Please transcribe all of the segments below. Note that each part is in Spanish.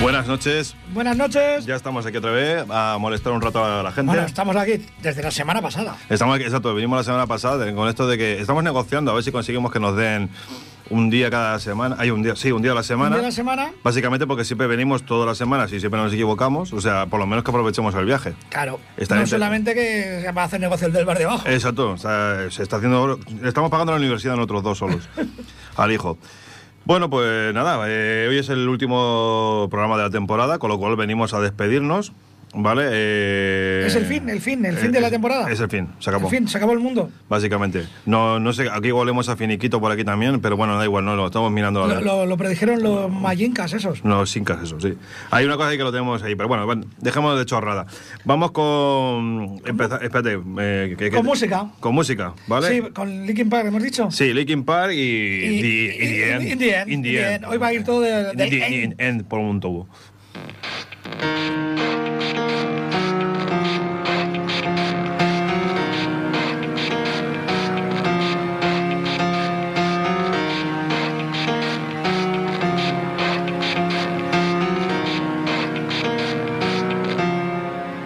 Buenas noches. Buenas noches. Ya estamos aquí otra vez a molestar un rato a la gente. Bueno, estamos aquí desde la semana pasada. Estamos aquí, exacto, vinimos la semana pasada con esto de que estamos negociando a ver si conseguimos que nos den un día cada semana. Hay un día, sí, un día a la semana. Un día a la semana. Básicamente porque siempre venimos todas las semanas y siempre nos equivocamos. O sea, por lo menos que aprovechemos el viaje. Claro. Está no solamente que se va a hacer negocio el del bar de abajo. Exacto, o sea, se está haciendo. Estamos pagando la universidad nosotros dos solos. al hijo. Bueno, pues nada, eh, hoy es el último programa de la temporada, con lo cual venimos a despedirnos, ¿vale? Eh, Es el fin, el fin, el fin eh, de la temporada. Es el fin, se acabó. En fin, se acabó el mundo. Básicamente. No, no sé, aquí volvemos a finiquito por aquí también, pero bueno, da igual, no lo estamos mirando. Lo, lo- lo predijeron los mayincas esos. Los incas, eso, sí. Hay una cosa ahí que lo tenemos ahí, pero bueno, bueno, dejemos de chorrada. Vamos con... empeza- espérate. eh, que- que- Con música. Con música, ¿vale? Sí, con Linkin Park, hemos dicho. Sí, Linkin Park y... Y- the- y- in the end. in the end, In the in the end. end. Hoy va a ir todo de- de In the end. end por un tubo.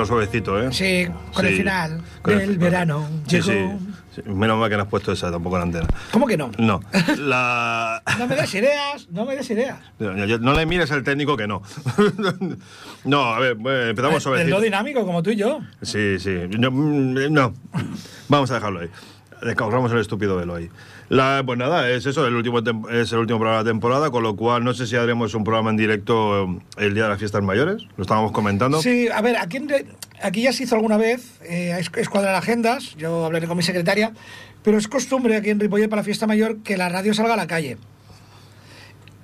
Entrado suavecito, ¿eh? Sí, con el final Con el del final. verano. Sí, Llegó. sí, sí. Menos mal que no has puesto esa tampoco en la antena. ¿Cómo que no? No. La... No me des ideas, no me des ideas. No, le mires al técnico que no. no, a ver, bueno, empezamos El suavecito. no dinámico, como tú y yo. Sí, sí. No, mm, no. Vamos a dejarlo ahí. Descausamos el estúpido velo ahí. La, pues nada, es eso, el último es el último programa de la temporada, con lo cual no sé si haremos un programa en directo eh, el día de las fiestas mayores, lo estábamos comentando. Sí, a ver, aquí, aquí ya se hizo alguna vez, eh, es, es cuadrar agendas, yo hablaré con mi secretaria, pero es costumbre aquí en Ripollet para la fiesta mayor que la radio salga a la calle.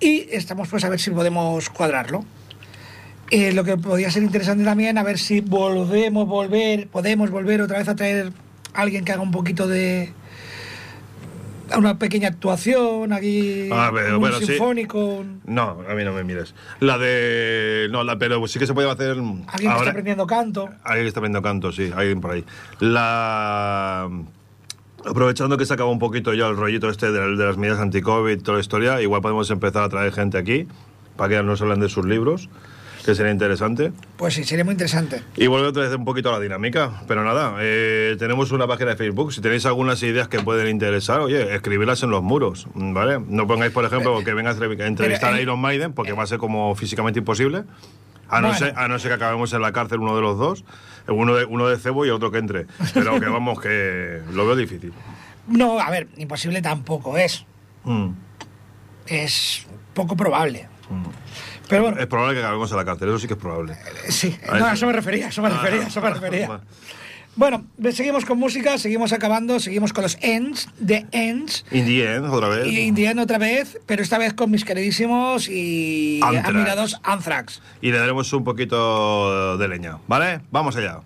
y estamos pues a ver si podemos cuadrarlo. Eh, lo que podría ser interesante también, a ver si volvemos, volver, podemos volver otra vez a traer alguien que haga un poquito de una pequeña actuación aquí, Ah, pero, un bueno, sí. sinfónico, No, a mí no me mires. La de. No, la, pero sí que se puede hacer. alguien que está ahora- aprendiendo canto. Alguien que está aprendiendo canto, sí, alguien por ahí. La. Aprovechando que se acaba un poquito ya el rollito este de, de las medidas anti-COVID, toda la historia, igual podemos empezar a traer gente aquí para que nos hablen de sus libros, que sería interesante. Pues sí, sería muy interesante. Y volver otra vez un poquito a la dinámica. Pero nada, eh, tenemos una página de Facebook. Si tenéis algunas ideas que pueden interesar, oye, escribirlas en los muros, ¿vale? No pongáis, por ejemplo, que venga a entre- a entrevistar pero, a eh, Iron Maiden, porque va a ser como físicamente imposible. A no, Bueno. ser, a no ser que acabemos en la cárcel uno de los dos, uno de, uno de cebo y otro que entre. Pero que vamos, que lo veo difícil. No, a ver, imposible tampoco es. Mm. Es poco probable. Pero bueno, Es probable que acabemos en la cárcel, eso sí que es probable. eh, sí, a no, eso me refería, eso me refería, a eso me refería. Bueno, seguimos con música, seguimos acabando, seguimos con los Ends, The Ends. In the end, otra vez. Y Indiana otra vez, pero esta vez con mis queridísimos y Anthrax. admirados Anthrax. Y le daremos un poquito de leña, ¿vale? Vamos allá.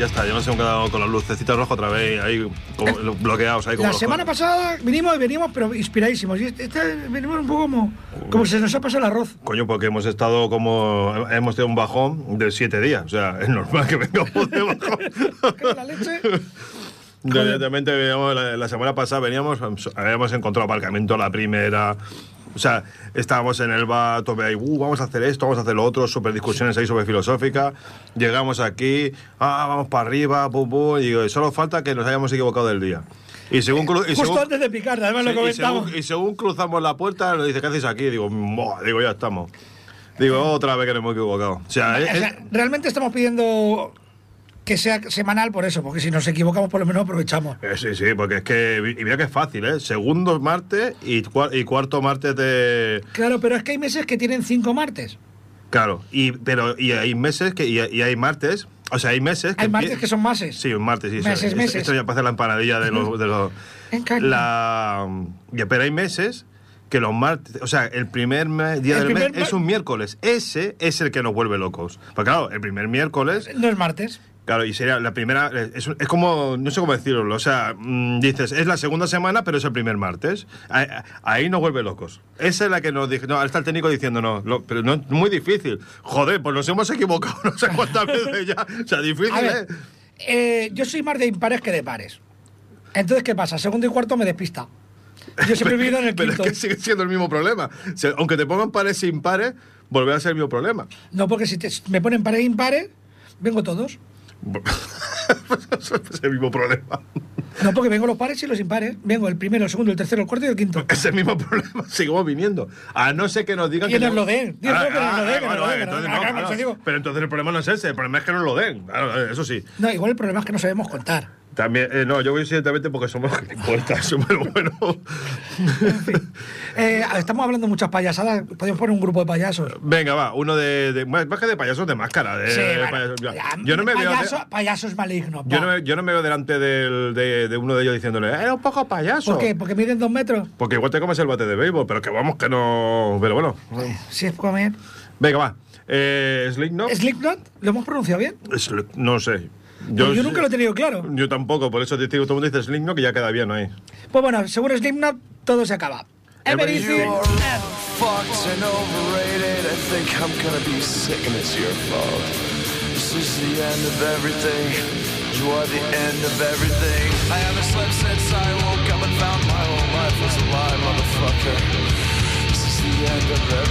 Ya, está, ya nos hemos quedado con las lucecitas rojas otra vez ahí como, bloqueados. Ahí como La semana pasada vinimos y venimos, pero inspiradísimos. Y este, este venimos un poco como, como se nos ha pasado el arroz. Coño, porque hemos estado como. Hemos tenido un bajón de siete días. O sea, es normal que vengamos de bajón. La leche. Veníamos, la, la semana pasada veníamos, habíamos encontrado aparcamiento la primera. O sea, estábamos en el bar, tope ahí, uh, vamos a hacer esto, vamos a hacer lo otro, super discusiones ahí sobre filosófica. Llegamos aquí, ah, vamos para arriba, pum, pum, y digo, solo falta que nos hayamos equivocado del día. Y según, y Justo según- antes de picar, además lo y, comentamos. según, y según cruzamos la puerta, nos dice, ¿qué hacéis aquí? Digo, "Buah", digo, ya estamos. Digo, otra vez que nos hemos equivocado. O sea, O es- sea, realmente estamos pidiendo que sea semanal por eso, porque si nos equivocamos por lo menos aprovechamos. Eh, sí, sí, porque es que, y mira que es fácil, ¿eh? Segundo martes y, cua- y cuarto martes de... Claro, pero es que hay meses que tienen cinco martes. Claro, y, pero, y hay meses que, y, y hay martes, o sea, hay meses que... Hay martes que son mases. Sí, un martes, sí. Meses, eso, meses. Esto ya parece la empanadilla de los... De los la, pero hay meses que los martes, o sea, el primer me- día El del mes es un miércoles. Ese es el que nos vuelve locos. Porque claro, el primer miércoles No es martes. Claro, y sería la primera. Es, es como. No sé cómo decirlo. O sea, mm, dices, es la segunda semana, pero es el primer martes. Ahí, ahí nos vuelve locos. Esa es la que nos dice. No, está el técnico diciendo, no, lo- pero no es muy difícil. Joder, pues nos hemos equivocado no sé cuántas veces ya. O sea, difícil, A ver, ¿eh? eh, yo soy más de impares que de pares. Entonces, ¿qué pasa? Segundo y cuarto me despista. Yo siempre he vivido en el Pero quinto. es que sigue siendo el mismo problema. O sea, aunque te pongan pares sin pares, volverá a ser el mismo problema. No, porque si te- me ponen pares e impares, vengo todos. es el mismo problema. No, porque vengo los pares y los impares. Vengo el primero, el segundo, el tercero, el cuarto y el quinto. Es el mismo problema, seguimos viniendo. A no ser que nos digan Que que. nos lo den. No, no. Pero entonces el problema no es ese, el problema es que nos lo den. Eso sí. No, igual el problema es que no sabemos contar. También, eh, no, yo voy directamente porque somos somos buenos. Eh, estamos hablando muchas payasadas. Podemos poner un grupo de payasos. Venga, va, uno de, de- Más que de payasos de máscara. de- Sí, de payasos. Yo- no me veo. payaso, de- payaso es maligno. yo, no me, yo no me veo delante del- de, de uno de ellos diciéndole, era un poco payaso. ¿Por qué? ¿Porque miden dos metros? Porque igual te comes el bate de béisbol, pero que vamos que no. Pero bueno. Si es comer. Venga, va. Eh, Slipknot. ¿Slipknot? ¿Lo hemos pronunciado bien? Slip- no sé. Pues yo nunca lo he tenido claro. Yo tampoco, por eso te digo, todo el mundo dice Slipknot que ya queda bien ahí. Pues bueno, según Slipknot, todo se acaba. Everything- Everything- You're fucked and overrated. I think I'm gonna be sick and it's your fault. This is the end of everything. You are the end of everything. I haven't slept since I woke up and found my whole life was a lie, motherfucker. This is the end of everything.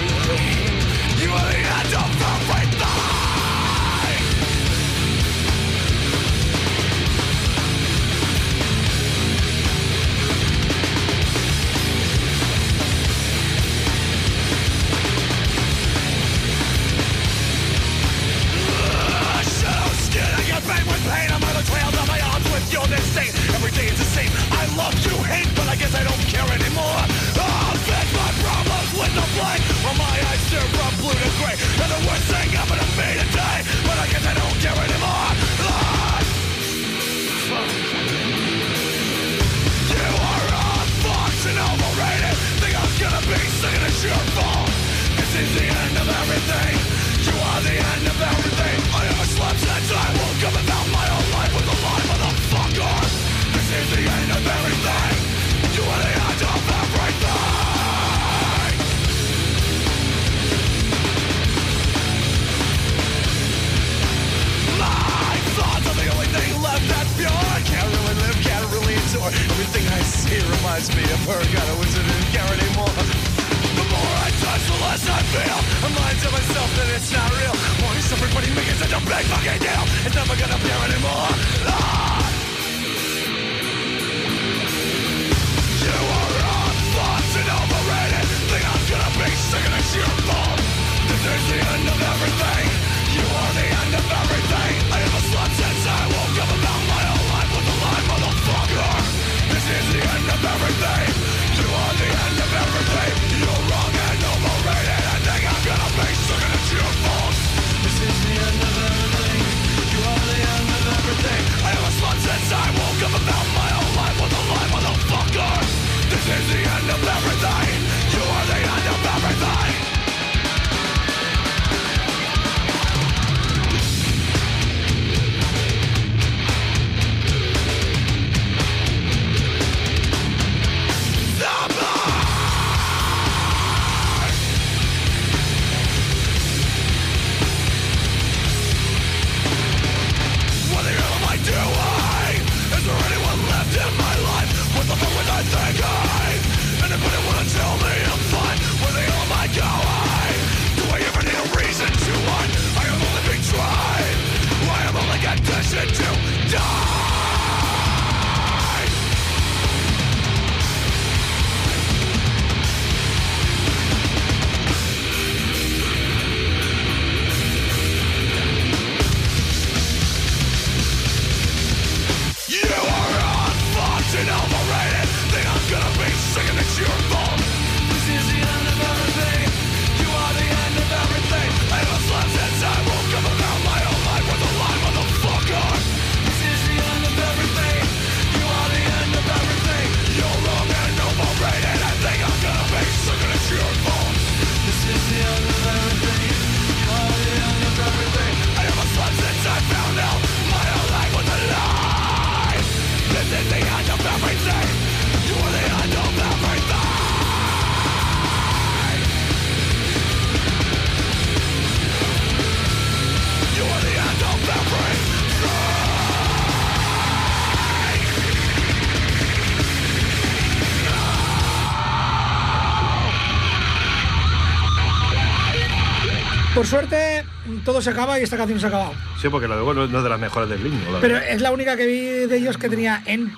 Por suerte, todo se acaba y esta canción se ha acabado. Sí, porque la de bueno no es de las mejores del Link. Pero es la única que vi de ellos que tenía en.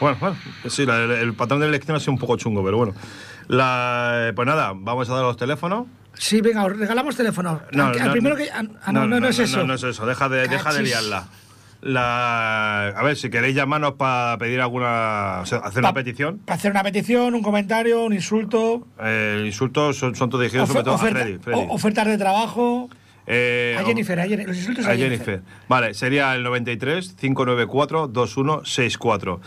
Bueno, bueno, sí, la- el, el patrón de elección ha sido un poco chungo, pero bueno. La, pues nada, vamos a dar los teléfonos. Sí, venga, os regalamos al primero que. Ah, no, no, no, es eso. No, no es eso, deja de, deja de liarla. La, a ver, si queréis llamarnos para pedir alguna. o sea, hacer una petición. Para hacer una petición, un comentario, un insulto. Eh, insultos son, son todos dirigidos sobre todo oferta- a Freddy. Ofertas de trabajo. Eh, A Jennifer, a Jennifer. Los insultos a, a Jennifer. Vale, sería el 93 594 2164.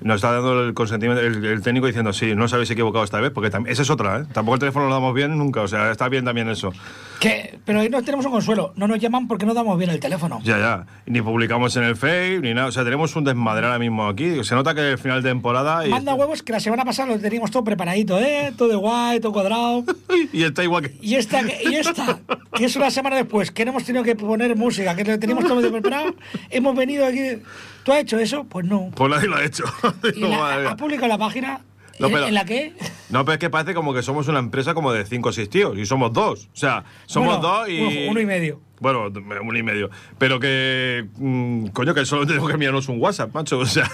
Nos está dando el consentimiento el, el técnico diciendo, sí, no os habéis equivocado esta vez, porque esa es otra, ¿eh? Tampoco el teléfono lo damos bien nunca, o sea, está bien también eso. Que, pero ahí no tenemos un consuelo. No nos llaman porque no damos bien el teléfono. Ya, ya. Ni publicamos en el Face, ni nada. O sea, tenemos un desmadre ahora mismo aquí. Se nota que el final de temporada y, Manda huevos que la semana pasada lo teníamos todo preparadito, ¿eh? Todo de guay, todo cuadrado. y está igual que... Y esta, y esta, que es una semana después, que no hemos tenido que poner música, que lo teníamos todo preparado, hemos venido aquí. ¿Tú has hecho eso? Pues no. Pues nadie lo ha hecho. Y la- madre mía. ha publicado la página No, en, pero- en la que. No, pero es que parece como que somos una empresa como de cinco o seis tíos y somos dos. O sea, somos Bueno, dos y. uno- uno y medio. Bueno, uno y medio. Pero que. mm, coño, que solo tenemos que enviarnos un WhatsApp, macho. O sea,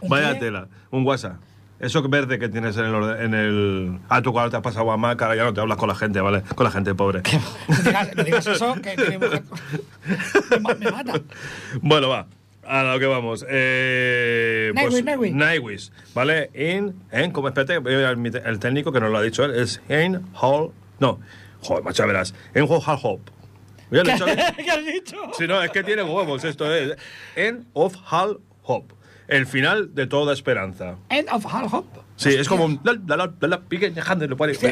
¿Un vaya qué? tela. Un WhatsApp. Eso verde que tienes en el, en el. Ah, tú cuando te has pasado a Mac, ahora ya no te hablas con la gente, ¿vale? Con la gente pobre. No digas, no digas eso, que, que me mata. Bueno, va. A lo que vamos. Eh, Nightwish, Nightwish. Nightwish, ¿vale? En, en, como espérate, el, el técnico que nos lo ha dicho él, es en Hall. No, joder, macho, verás. En Hall Hop. ¿Ya lo he dicho bien? ¿Qué has dicho? Si no, es que tiene huevos esto es. En of Hall Hop. El final de toda esperanza. End of Hall Hop. Sí, es como un. Sí.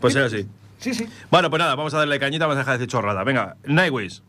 Pues es así. Sí, sí. Bueno, pues nada, vamos a darle cañita, vamos a dejar de decir chorrada. Venga, Nightwish.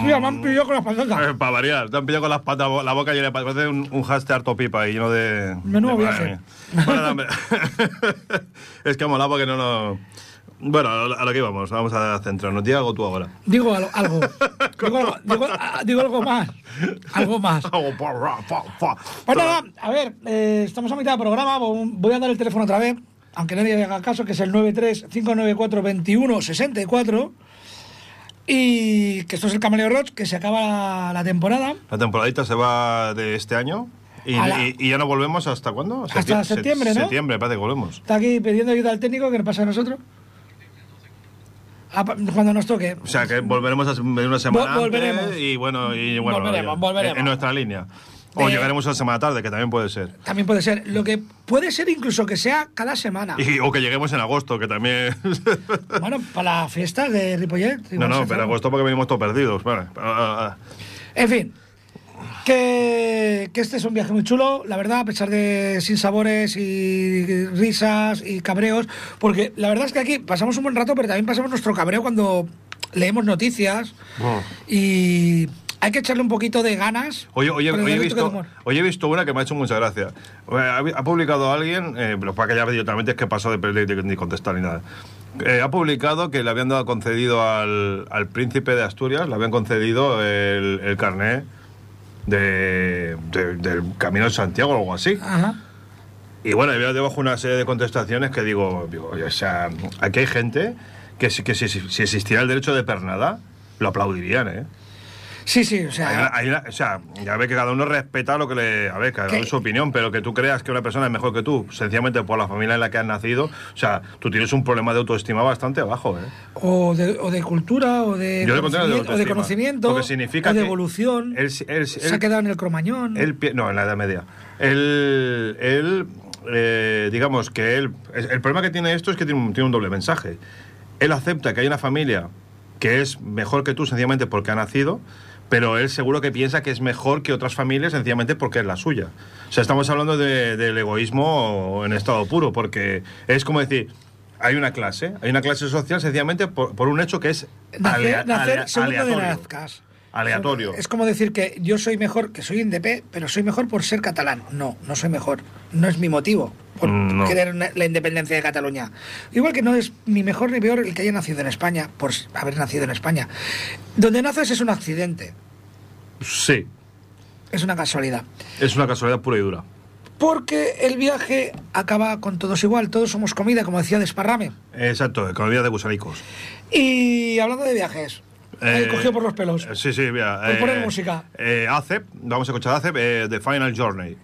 Hostia, me han pillado con las patatas. Eh, para variar, te han pillado con las patas, la boca llena de patas. Parece un, un hashtag harto pipa y lleno de. Menudo de- viaje. Bueno, es que ha molado porque no nos. Bueno, a lo- que íbamos, vamos a centrarnos. Diego, tú ahora. Digo algo. algo. Digo, algo digo, ah, digo algo más. Algo más. Pues nada, a ver, eh, estamos a mitad del programa. vo- Voy a dar el teléfono otra vez, aunque nadie haga caso, que es el 935942164. Y que esto es el Camaleo Roach, que se acaba la, temporada. La temporadita se va de este año y, A la- y- y ya no volvemos hasta cuándo? Hasta Septi- septiembre, ¿no? Septiembre, parece que volvemos. Está aquí pidiendo ayuda al técnico, que nos pasa a nosotros. Ah, Cuando nos toque. O sea que volveremos a, en una semana Vol- volveremos. antes y bueno, y bueno Volveremos, volveremos. En nuestra línea. O llegaremos una semana tarde, que también puede ser. También puede ser. Lo que puede ser incluso que sea cada semana. Y- o que lleguemos en agosto, que también... Bueno, para las fiestas de Ripollet. no, no, pero agosto porque venimos todos perdidos. Vale. Ah, ah, En fin, que, que este es un viaje muy chulo, la verdad, a pesar de sin sabores y risas y cabreos, porque la verdad es que aquí pasamos un buen rato, pero también pasamos nuestro cabreo cuando leemos noticias Oh. y hay que echarle un poquito de ganas. Oye, oye, hoy, he visto, hoy he visto una que me ha hecho mucha gracia. Eh, Ha, publicado alguien, eh, pero para que ya directamente es que pasó de, de- de- ni contestar ni nada. Eh, ha publicado que le habían dado concedido al, al príncipe de Asturias, le habían concedido el, el carné de, de- del Camino de Santiago o algo así. Ajá. Y bueno, había debajo una serie de contestaciones que digo, digo, o sea, aquí hay gente que, si- que si, si existiera el derecho de pernada, lo aplaudirían, ¿eh? Sí, sí, o sea, o sea, ya ve que cada uno respeta lo que le. A ver, cada uno su opinión, pero que tú creas que una persona es mejor que tú, sencillamente por la familia en la que has nacido, o sea, tú tienes un problema de autoestima bastante bajo, ¿eh? o de, o de cultura, o de, Yo le considero de conocimiento, o de conocimiento, Lo que significa o de evolución. él- él- se ha quedado en el cromañón. No, en la Edad Media. Él, él eh, digamos que él. El problema que tiene esto es que tiene un, tiene un doble mensaje. Él acepta que hay una familia que es mejor que tú sencillamente porque ha nacido, pero él seguro que piensa que es mejor que otras familias sencillamente porque es la suya. O sea, estamos hablando de- del egoísmo en estado puro, porque es como decir. Hay una clase, hay una clase social sencillamente por, por un hecho que es Nacer, alea- nacer alea- de aleatorio. Es como decir que yo soy mejor, que soy INDP, pero soy mejor por ser catalán. No, no soy mejor. No es mi motivo por Mm, no. querer una- la independencia de Cataluña. Igual que no es ni mejor ni peor el que haya nacido en España, por haber nacido en España. Donde naces es un accidente, Sí, es una casualidad. es una casualidad pura y dura. Porque el viaje acaba con todos igual, todos somos comida, como decía Desparrame. Exacto, economía de gusanicos. Y hablando de viajes, Eh, cogido por los pelos. eh, Sí, sí, mira. Pues poner música. Eh, ACEP, vamos a escuchar ACEP, eh, The Final Journey.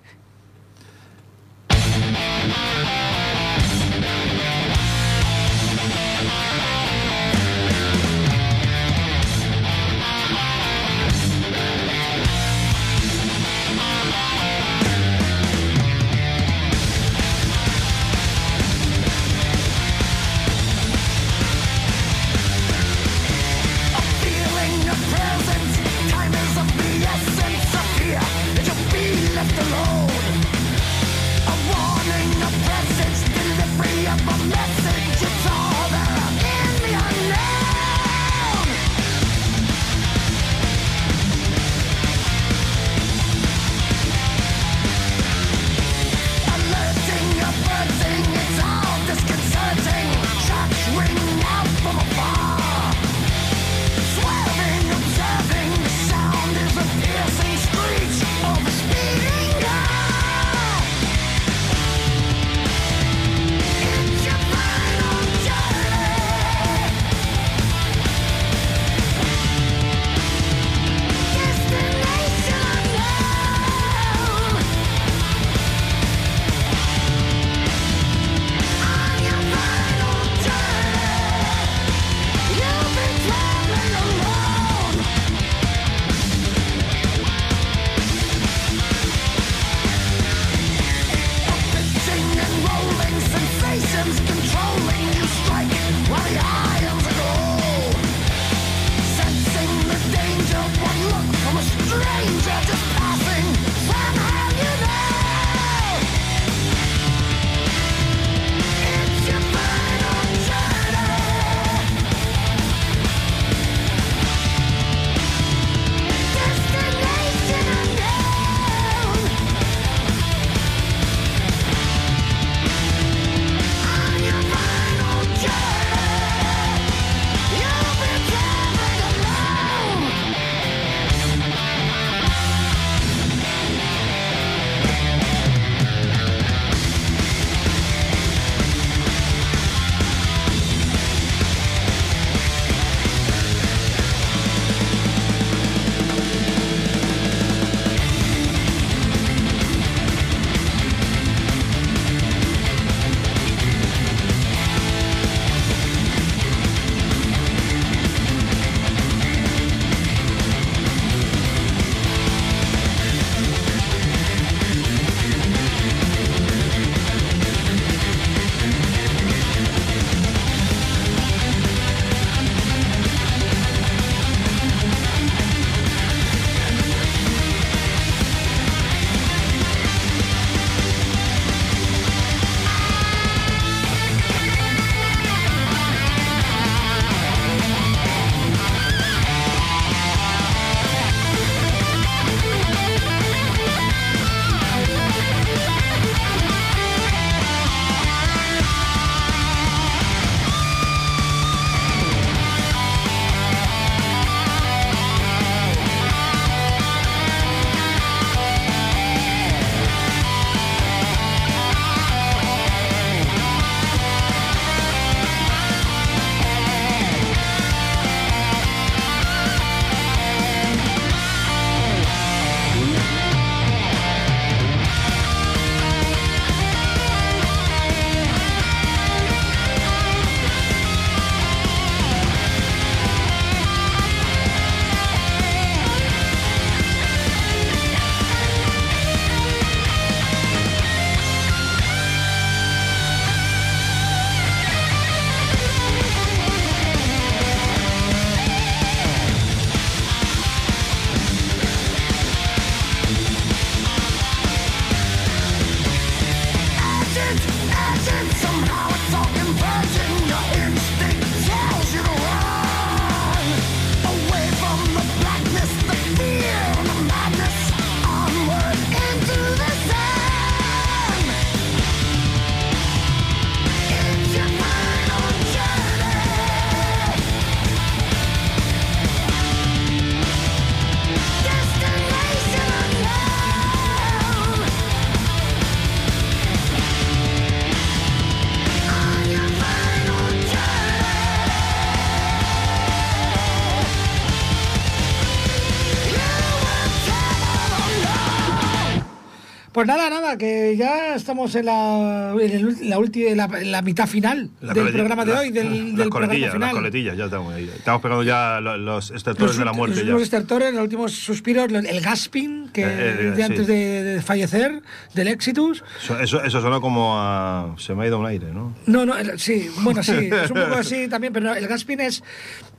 Pues nada, nada, que ya estamos en la, en el- la, última, la, la mitad final La del programa de hoy, del, las del coletillas, final. Las coletillas, ya estamos ahí. Estamos pegando ya lo- los estertores Los, de la muerte. los ya. últimos estertores, los últimos suspiros, el gasping que Eh, eh, de sí. antes de, de fallecer, del Exitus. Eso, eso, eso suena como a. Se me ha ido un aire, ¿no? No, no, sí, bueno, sí, es un poco así también, pero no, el gasping es,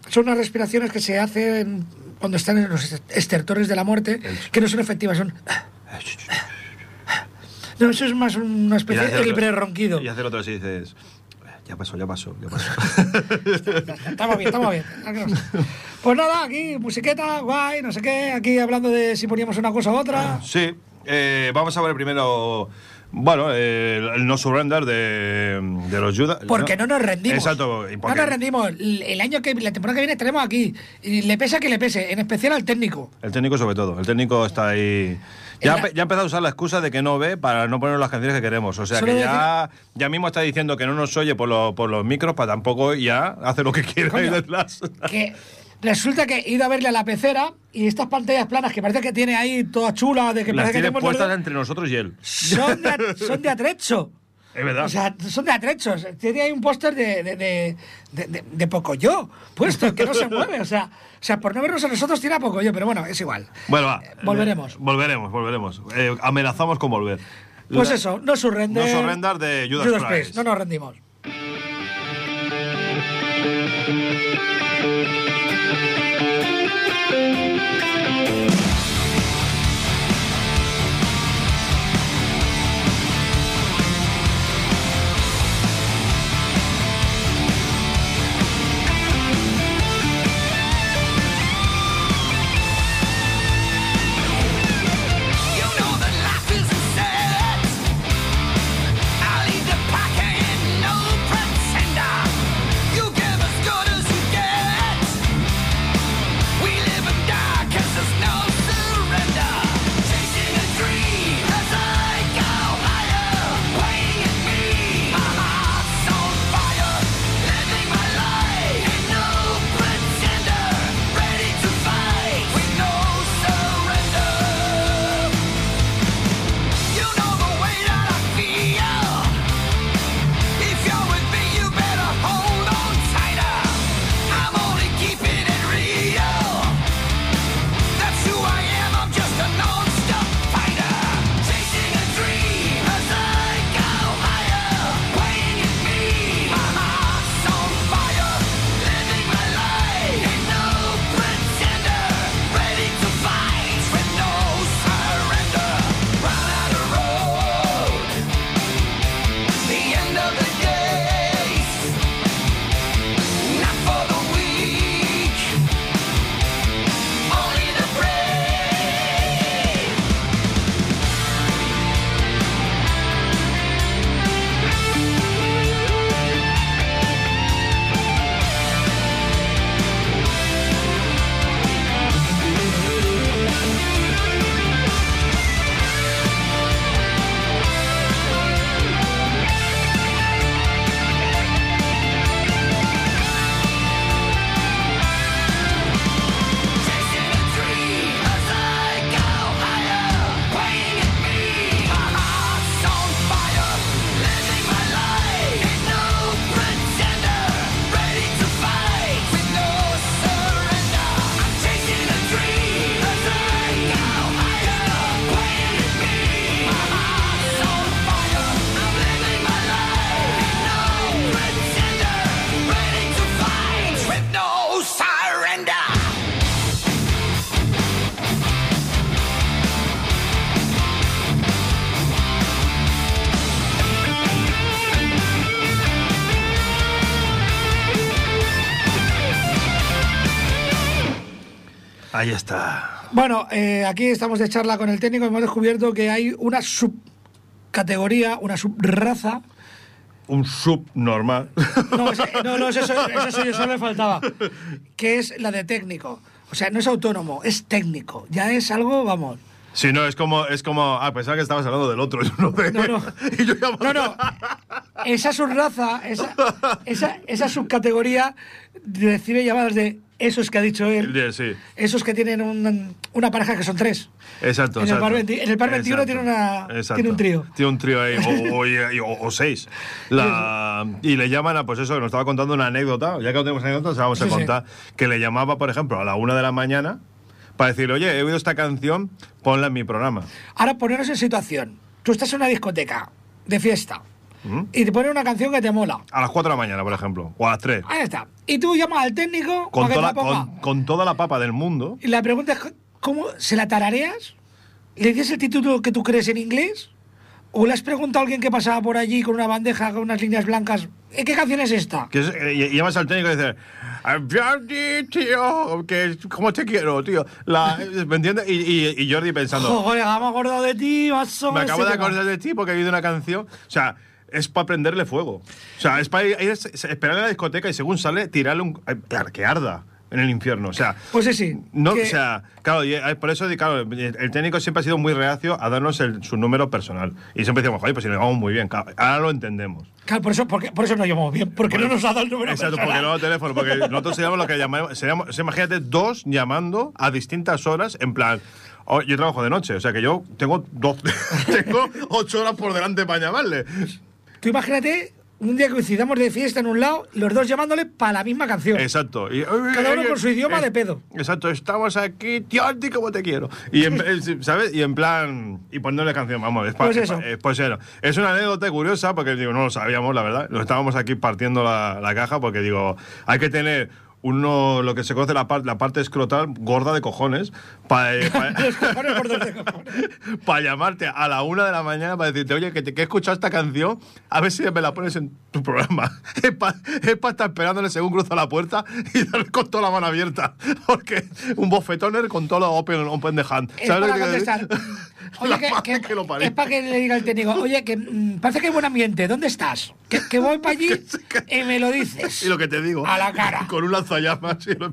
son unas respiraciones que se hacen cuando están en los estertores de la muerte, que no son efectivas, son... No, eso es más una especie de otro- pre-ronquido. Y hacer otra así dices. Ya pasó, ya pasó, ya pasó. Estamos bien, estamos bien. Pues nada, aquí musiqueta, guay, no sé qué, aquí hablando de si poníamos una cosa u otra. sí, eh, vamos a ver primero. Bueno, eh, el no surrender de, de los Judas. Porque no nos rendimos. Exacto. No nos rendimos. El año que la temporada que viene estaremos aquí. Y le pese a que le pese, en especial al técnico. El técnico sobre todo. El técnico está ahí... Ya, ya ha empezado a usar la excusa de que no ve para no poner las canciones que queremos. O sea Solo que ya, ya mismo está diciendo que no nos oye por, los- por los micros para tampoco ya hace lo que quiera Coño, detrás. Que resulta que he ido a verle a la pecera y estas pantallas planas que parece que tiene ahí toda chula, de que Las parece que tiene tenemos puestas entre nosotros y él. son de, son de atrecho. Es verdad. O sea, son de atrechos. Tiene ahí un póster de, de, de, de, de- Pocoyo puesto, que no se mueve. O sea, o sea, por no vernos a nosotros tiene a Pocoyo, pero bueno, es igual. Bueno, va. Eh, volveremos. Eh, volveremos, volveremos. Eh, amenazamos con volver. Pues La- eso, no surrender. No surrender de Judas, Judas. Priest, no nos rendimos. You Ahí está. Bueno, eh, aquí estamos de charla con el técnico y hemos descubierto que hay una subcategoría, una subraza. Un subnormal. No, no, no, eso, eso, eso, eso le faltaba. Que es la de técnico. O sea, no es autónomo, es técnico. Ya es algo, vamos. Si no, es como, es como. Ah, pensaba que estabas hablando del otro. no de- No, no. y yo ya No, no. Esa subraza, esa, esa, esa subcategoría recibe llamadas de esos que ha dicho él, De- sí, esos que tienen un- una pareja que son tres. exacto. En el par 20 en el par 21 Exacto, tiene una- tiene un trío. Tiene un trío ahí, o, o- y- o- o seis. La, y le llaman a, pues eso, nos estaba contando una anécdota, ya que no tenemos anécdotas, vamos a Sí, sí. contar, que le llamaba, por ejemplo, a la una de la mañana para decir, oye, he oído esta canción, ponla en mi programa. Ahora poneros en situación. Tú estás en una discoteca de fiesta ¿Mm? y te ponen una canción que te mola. A las 4 de la mañana, por ejemplo, o a las 3. Ahí está. Y tú llamas al técnico Con toda, la con, con toda la papa del mundo. Y la pregunta es, ¿cómo se la tarareas? ¿Le dices el título que tú crees en inglés? ¿O le has preguntado a alguien que pasaba por allí con una bandeja con unas líneas blancas? ¿eh, ¿Qué canción es esta? Que es- eh, y, llamas al técnico y dices, "I'm Jordi, tío, que cómo te quiero, tío. La, ¿Me entiendes? Y, y- y Jordi pensando, Joder, me acordado de ti, macho. me acabo de acordar de ti porque he oído una canción. O sea, es para prenderle fuego. O sea, es para ir, ir- esperar en la discoteca y según sale, tirarle un. que arda en el infierno. O sea. Pues sí, sí. No, que- o sea, claro, y, por eso, claro, el técnico siempre ha sido muy reacio a darnos el- su número personal. Y siempre decimos, oye, pues si lo llevamos muy bien, claro, ahora lo entendemos. Claro, por eso, porque, por eso nos llamamos bien, porque no nos ha dado el número Exacto, porque personal. no teléfono, porque nosotros seríamos lo que llamamos, seríamos, imagínate, dos llamando a distintas horas, en plan, oh, yo trabajo de noche, o sea que yo tengo dos, tengo ocho horas por delante para llamarle. Tú imagínate un día que coincidamos de fiesta en un lado, los dos llamándole para la misma canción. Exacto. Y, Cada uno con su idioma de pedo. Exacto, estamos aquí, tío, como te quiero. Y en, ¿sabes? Y en plan, y poniéndole canción, vamos, es Pues es eso. eh, pues. Es una anécdota curiosa, porque digo, no lo sabíamos, la verdad. Nos estábamos aquí partiendo la, la caja, porque digo, hay que tener uno, lo que se conoce la, par- la parte escrotal gorda de cojones, para dos de cojones. llamarte a la una de la mañana para decirte, oye, que te que he escuchado esta canción, a ver si me la pones en tu programa. Es para estar esperándole según cruza la puerta y darle con toda la mano abierta. Porque un bofetoner con todo lo open, open the hand. Es ¿Sabes lo para que contestar. decir? Oye, La que, madre que- que lo parió. es para que le diga al técnico, oye, que mm, parece que hay buen ambiente, ¿dónde estás? Que, que voy para allí y me lo dices. Y lo que te digo. A la cara. Con un lanzallamas. y lo.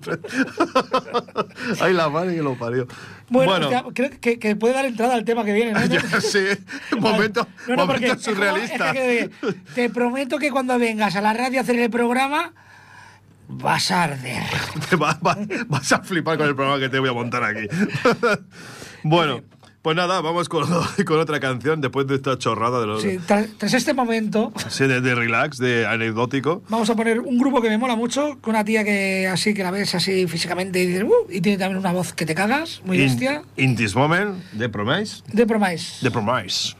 Ay, la madre que lo parió. Bueno, creo que, que puede dar entrada al tema que viene. ¿no? ya sé. Momento, No, no, momento surrealista. es te prometo que cuando vengas a la radio a hacer el programa, vas a arder. Te va- va- vas a flipar con el programa que te voy a montar aquí. bueno, pues nada, vamos con, con otra canción después de esta chorrada de los Sí, tras, tras este momento, sí, de, de relax, de anecdótico. vamos a poner un grupo que me mola mucho, con una tía que así, que la ves así físicamente y dices, "Uh", y tiene también una voz que te cagas, muy In, bestia, in this moment, de Promise. de Promise. De Promise.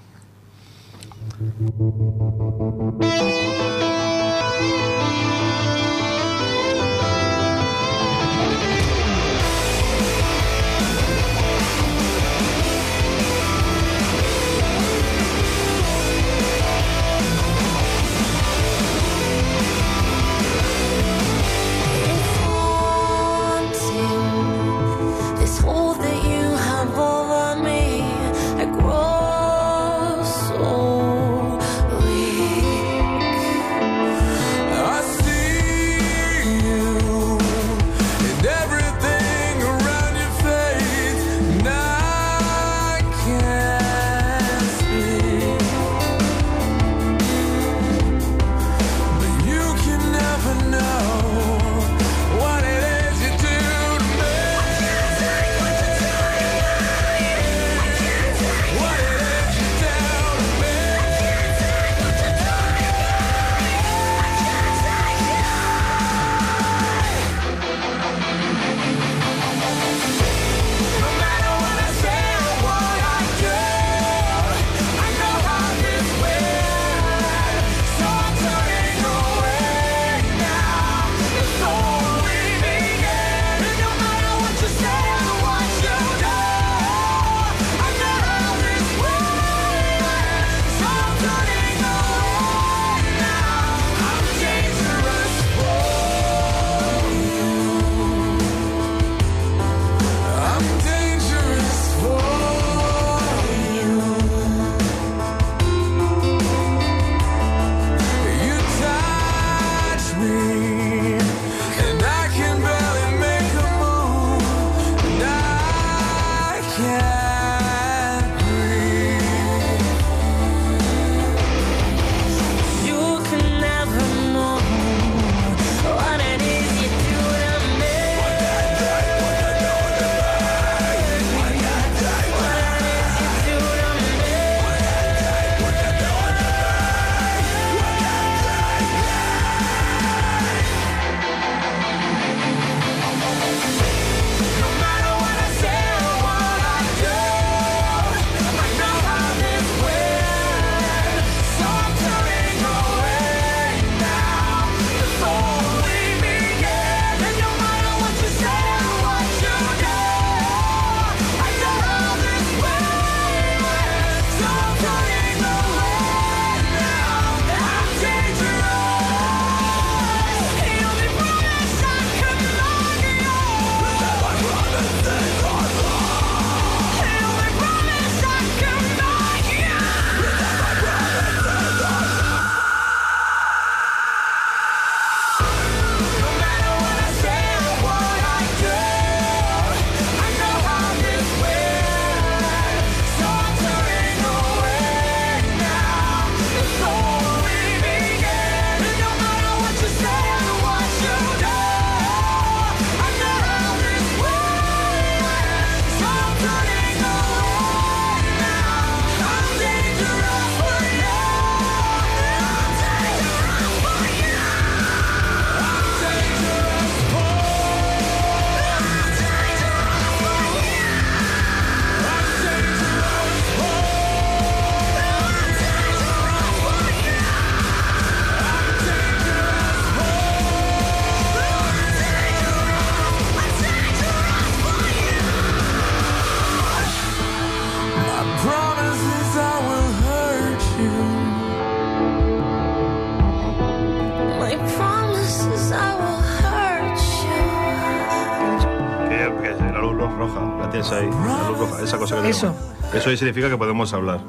Significa que podemos hablar.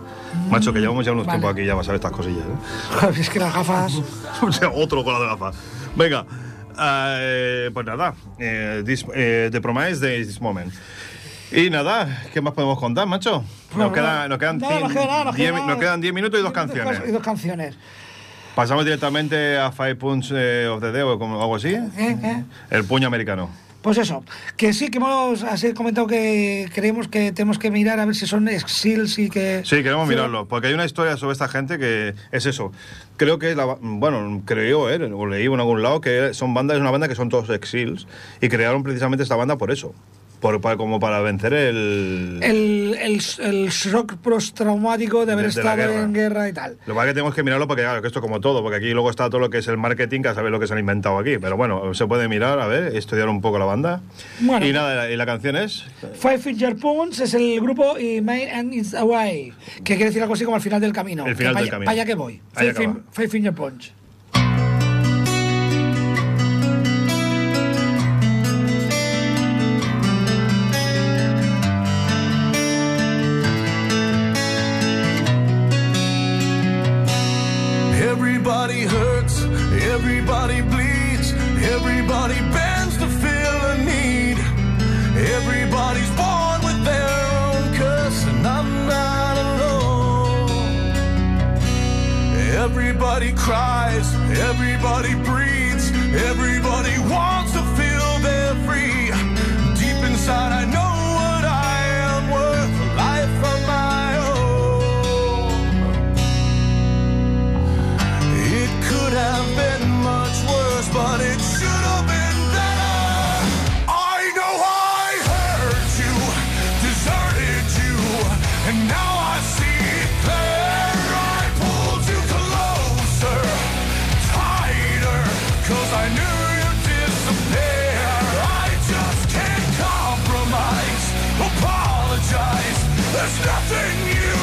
Macho, que llevamos ya unos Vale. tiempos aquí, ya vas a ver estas cosillas. ¿eh? Es que las gafas. O sea, otro con la de gafas. Venga, eh, pues nada, eh, this, eh, The Promise de This Moment. Y nada, ¿qué más podemos contar, macho? Nos, queda- nos quedan No, cien- nos queda nada, nos diez queda mi- nos quedan 10 minutos y dos canciones. Y dos canciones. Pasamos directamente a Five Punch of the Day o como- algo así. El puño americano. Pues eso, que sí que hemos así comentado que creemos que tenemos que mirar a ver si son exils y que... Sí, queremos mirarlo, porque hay una historia sobre esta gente que es eso. Creo que es la. Bueno, creo, eh, o leí en algún lado que son bandas, es una banda que son todos exils y crearon precisamente esta banda por eso. Por, para- como para vencer el. El, el, el shock postraumático de haber De- de estado guerra. en guerra y tal. Lo que pasa es que tenemos que mirarlo porque, claro, que esto como todo, porque aquí luego está todo lo que es el marketing, que a saber lo que se han inventado aquí. Pero bueno, se puede mirar, a ver, estudiar un poco la banda. Bueno. y nada, y la canción es. Five Finger Punch es el grupo y Main and It's Away, que quiere decir algo así como al final del camino. El final que del vaya- camino. Vaya que voy. Fin- Five Finger Punch. Everybody bleeds, everybody bends to fill a need. Everybody's born with their own curse, and I'm not alone. Everybody cries, everybody breathes, everybody wants to feel they're free. Deep inside, I know but it should have been better. I know I hurt you, deserted you, and now I see it clear. I pulled you closer, tighter, cause I knew you'd disappear. I just can't compromise, apologize. There's nothing you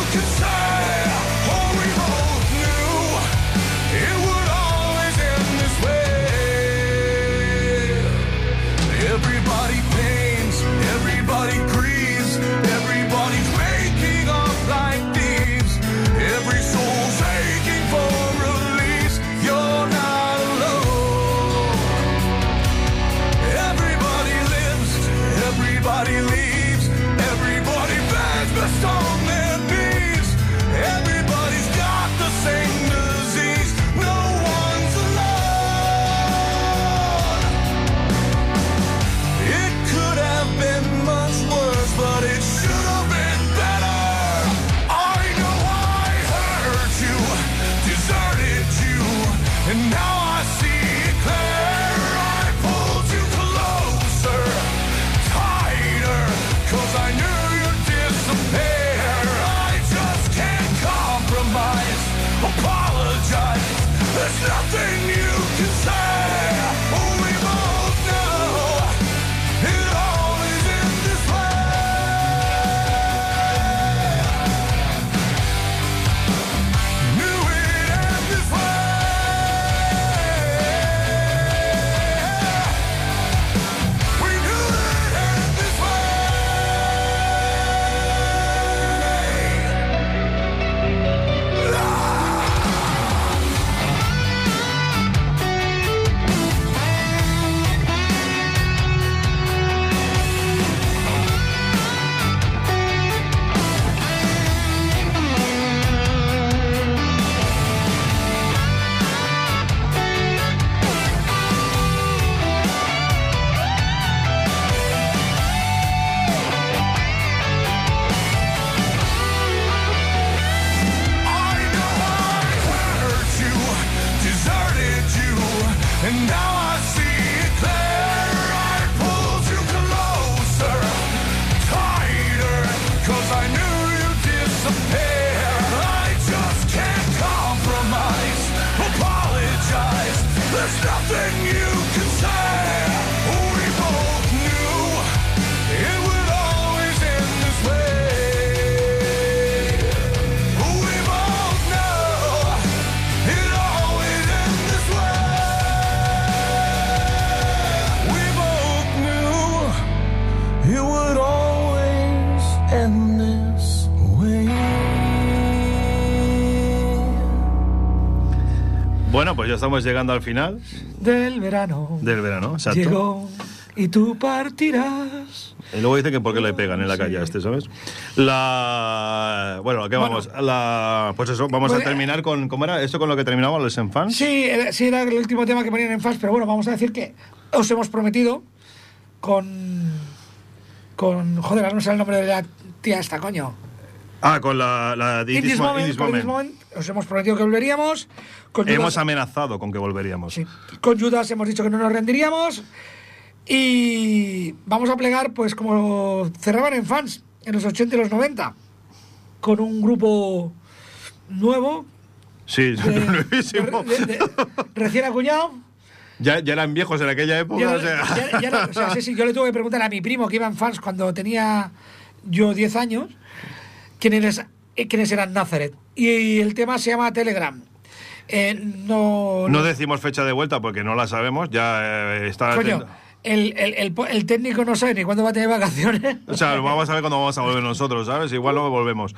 estamos llegando al final Del verano. del verano, exacto. Llegó y tú partirás. Y luego dice que por qué le pegan en la calle a este, ¿sabes? La... Bueno, ¿a qué Bueno. vamos? La... Pues eso, vamos a Pues, terminar con... ¿Cómo era? ¿Esto con lo que terminamos los Enfans? Sí, era, sí, era el último tema que ponían en fans, pero bueno, vamos a decir que os hemos prometido con. con. Joder, no sé el nombre de la tía esta, coño. Ah, con la... la de In This This Mo- Moment, In This Moment. Moment, os hemos prometido que volveríamos. Con Hemos amenazado con que volveríamos. sí, con Judas hemos dicho que no nos rendiríamos. Y vamos a plegar, pues como cerraban en fans en los 80 y los 90, con un grupo nuevo, Sí, de- nuevísimo. de- de- recién acuñado. Ya, ya eran viejos en aquella época, Ya, o sea... ya- ya no- o sea, sí, sí, yo le tuve que preguntar a mi primo que iba en fans cuando tenía yo 10 años quiénes, eh, quiénes eran Nazareth. Y el tema se llama Telegram. Eh, no, No decimos fecha de vuelta porque no la sabemos, ya eh, está... Coño, el, el, el, el técnico no sabe ni cuándo va a tener vacaciones. O sea, lo vamos a ver cuando vamos a volver nosotros, ¿sabes? Igual no volvemos.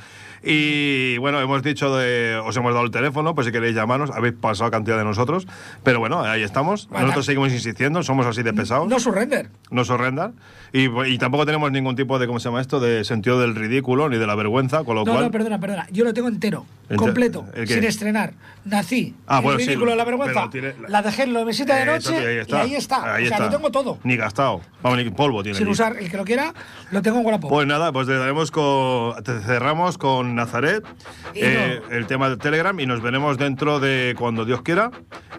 Y bueno, hemos dicho de. Os hemos dado el teléfono, pues si queréis llamarnos, habéis pasado cantidad de nosotros. Pero bueno, ahí estamos. Nosotros seguimos insistiendo, somos así de pesados. No surrender. No sorrendan. Y, y tampoco tenemos ningún tipo de, ¿cómo se llama esto? De sentido del ridículo ni de la vergüenza, con lo No, cual. no, perdona, perdona. Yo lo tengo entero, Ente- completo, ¿el sin estrenar. Nací. Ah, el bueno, sí, ridículo de la vergüenza. tiene- La dejé en la mesita de Eh, noche ahí y ahí está. Ahí o sea, está. lo tengo todo. Ni gastado. Vamos, ni polvo tiene. Sin ni- usar, el que lo quiera, lo tengo en Wallapop. Pues nada, pues te daremos con, te cerramos con Nazaret, eh, el tema de Telegram, y nos veremos dentro de cuando Dios quiera.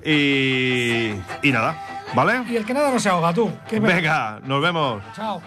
Y, y nada, ¿vale? Y el que nada no se ahoga, tú. Pena. Venga, nos vemos. Chao.